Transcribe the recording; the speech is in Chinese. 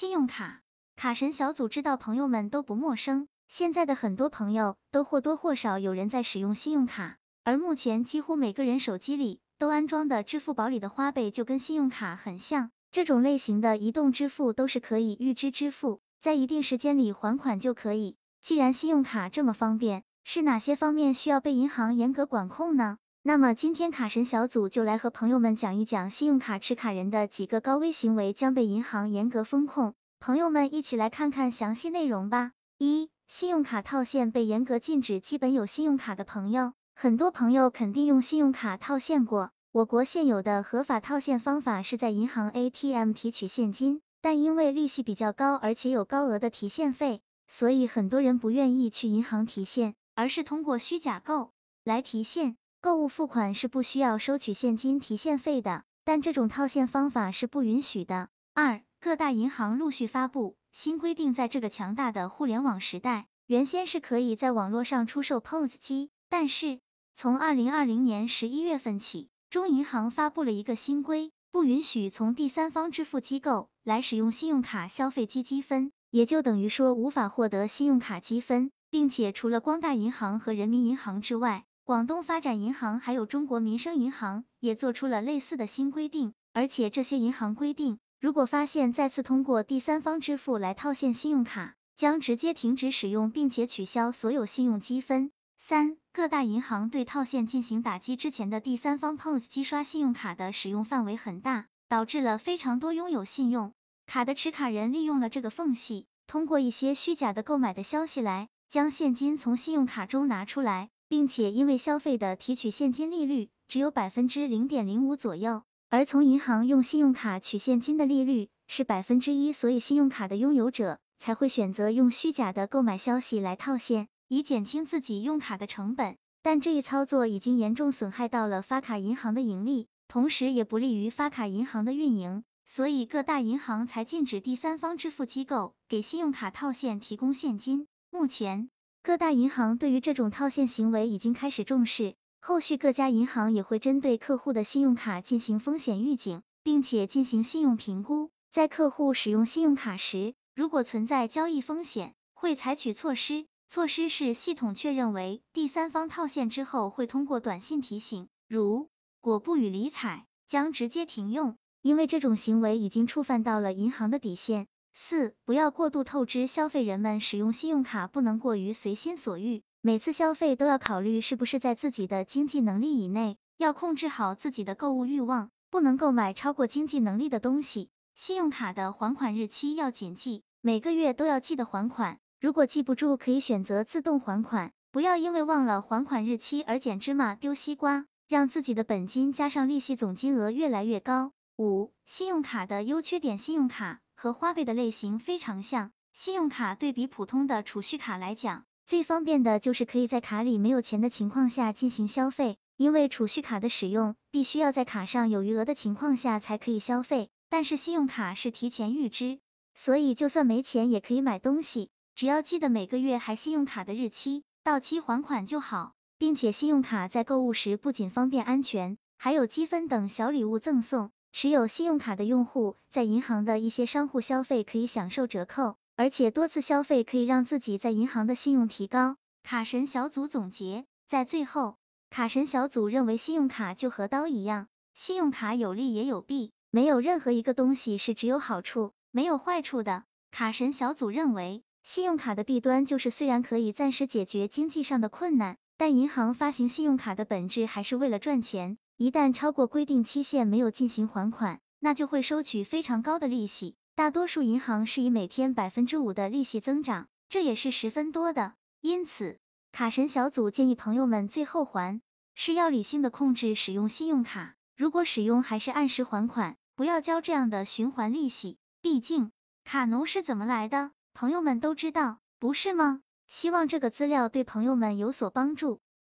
信用卡，卡神小组知道朋友们都不陌生，现在的很多朋友都或多或少有人在使用信用卡，而目前几乎每个人手机里都安装的支付宝里的花呗就跟信用卡很像，这种类型的移动支付都是可以预支支付，在一定时间里还款就可以。既然信用卡这么方便，是哪些方面需要被银行严格管控呢？那么今天卡神小组就来和朋友们讲一讲信用卡持卡人的几个高危行为将被银行严格风控，朋友们一起来看看详细内容吧。一、信用卡套现被严格禁止，基本有信用卡的朋友，很多朋友肯定用信用卡套现过。我国现有的合法套现方法是在银行 ATM 提取现金，但因为利息比较高，而且有高额的提现费，所以很多人不愿意去银行提现，而是通过虚假购来提现。购物付款是不需要收取现金提现费的，但这种套现方法是不允许的。二、各大银行陆续发布新规定，在这个强大的互联网时代，原先是可以在网络上出售 POS 机，但是从二零二零年十一月份起，中银行发布了一个新规，不允许从第三方支付机构来使用信用卡消费积积分，也就等于说无法获得信用卡积分，并且除了光大银行和人民银行之外，广东发展银行还有中国民生银行也做出了类似的新规定，而且这些银行规定，如果发现再次通过第三方支付来套现信用卡，将直接停止使用，并且取消所有信用积分。三、各大银行对套现进行打击，之前的第三方 POS 机刷信用卡的使用范围很大，导致了非常多拥有信用卡的持卡人利用了这个缝隙，通过一些虚假的购买的消息来将现金从信用卡中拿出来。并且因为消费的提取现金利率只有百分之零点零五左右，而从银行用信用卡取现金的利率是百分之一，所以信用卡的拥有者才会选择用虚假的购买消息来套现，以减轻自己用卡的成本。但这一操作已经严重损害到了发卡银行的盈利，同时也不利于发卡银行的运营，所以各大银行才禁止第三方支付机构给信用卡套现提供现金。目前。各大银行对于这种套现行为已经开始重视，后续各家银行也会针对客户的信用卡进行风险预警，并且进行信用评估。在客户使用信用卡时，如果存在交易风险，会采取措施。措施是系统确认为第三方套现之后，会通过短信提醒，如果不予理睬，将直接停用，因为这种行为已经触犯到了银行的底线。四、不要过度透支消费，人们使用信用卡不能过于随心所欲，每次消费都要考虑是不是在自己的经济能力以内，要控制好自己的购物欲望，不能购买超过经济能力的东西。信用卡的还款日期要谨记，每个月都要记得还款，如果记不住，可以选择自动还款，不要因为忘了还款日期而捡芝麻丢西瓜，让自己的本金加上利息总金额越来越高。五、信用卡的优缺点，信用卡。和花呗的类型非常像，信用卡对比普通的储蓄卡来讲，最方便的就是可以在卡里没有钱的情况下进行消费，因为储蓄卡的使用必须要在卡上有余额的情况下才可以消费，但是信用卡是提前预支，所以就算没钱也可以买东西，只要记得每个月还信用卡的日期，到期还款就好，并且信用卡在购物时不仅方便安全，还有积分等小礼物赠送。持有信用卡的用户在银行的一些商户消费可以享受折扣，而且多次消费可以让自己在银行的信用提高。卡神小组总结，在最后，卡神小组认为信用卡就和刀一样，信用卡有利也有弊，没有任何一个东西是只有好处没有坏处的。卡神小组认为，信用卡的弊端就是虽然可以暂时解决经济上的困难，但银行发行信用卡的本质还是为了赚钱。一旦超过规定期限没有进行还款，那就会收取非常高的利息。大多数银行是以每天百分之五的利息增长，这也是十分多的。因此，卡神小组建议朋友们最后还是要理性的控制使用信用卡。如果使用还是按时还款，不要交这样的循环利息。毕竟，卡奴是怎么来的，朋友们都知道，不是吗？希望这个资料对朋友们有所帮助。